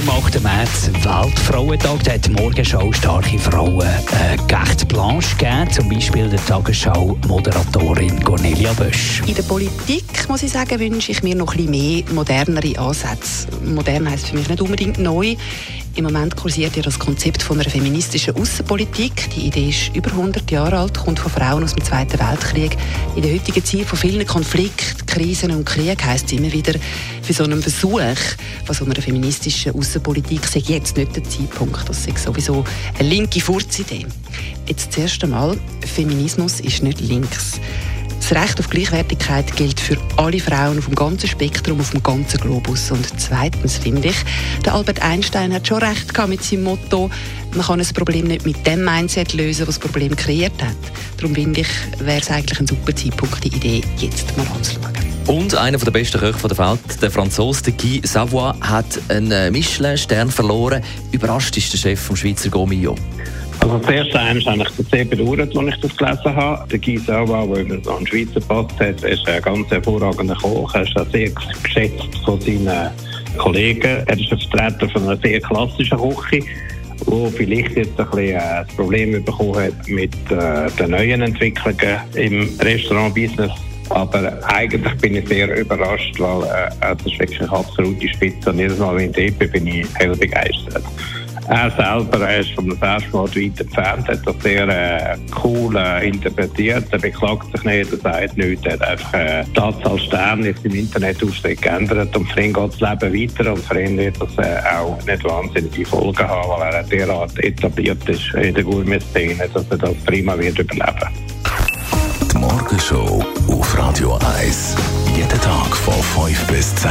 am 8. März Weltfrauentag. Da hat die Morgenschau starke Frauen äh, Carte Blanche gegeben. Zum Beispiel der Tagesschau-Moderatorin Cornelia Bösch. In der Politik, muss ich sagen, wünsche ich mir noch ein bisschen mehr modernere Ansätze. Modern heisst für mich nicht unbedingt neu. Im Moment kursiert ja das Konzept von einer feministischen Außenpolitik. Die Idee ist über 100 Jahre alt, kommt von Frauen aus dem Zweiten Weltkrieg. In der heutigen Zeit von vielen Konflikten, Krisen und Krieg heisst es immer wieder, für so einen Versuch von so einer feministischen Außenpolitik sei jetzt nicht der Zeitpunkt. Das ist sowieso eine linke Furzidee. Jetzt zuerst einmal, Feminismus ist nicht links. Das Recht auf Gleichwertigkeit gilt für alle Frauen auf dem ganzen Spektrum, auf dem ganzen Globus. Und zweitens finde ich, der Albert Einstein hat schon recht gehabt mit seinem Motto, man kann ein Problem nicht mit dem Mindset lösen, was das Problem kreiert hat. Darum finde ich, wäre es eigentlich ein super Zeitpunkt, die Idee jetzt mal anzuschauen. Und einer der besten Köche der Welt, der Franzose Guy Savoy, hat einen Michelin-Stern verloren. Überrascht ist der Chef vom Schweizer Gomio. Also das erste ist eigentlich sehr bedauert, als ich das gelesen habe. Der Guy Sauer, der über einen Schweizer Pass hat, ist ein ganz hervorragender Koch. Er ist auch sehr geschätzt von seinen Kollegen. Er ist ein Vertreter von einer sehr klassischen Küche wo vielleicht jetzt ein bisschen äh, das Problem bekommen hat mit äh, den neuen Entwicklungen im Restaurant-Business. Aber eigentlich bin ich sehr überrascht, weil äh, das ist wirklich absolute Spitze. Und jedes Mal, wenn ich dort bin, bin ich hell begeistert. Er selber er ist vom Mal weit entfernt, hat das sehr äh, cool äh, interpretiert. Er beklagt sich nicht, er sagt nichts. Er hat einfach äh, die Anzahl Sterne im Internetauftritt geändert und für ihn geht das Leben weiter und für ihn wird das äh, auch nicht wahnsinnige Folgen haben, weil er derart etabliert ist in der Gourmet-Szene, dass er das prima wird überleben. Die Morgenshow auf Radio 1. Jeden Tag von 5 bis 10.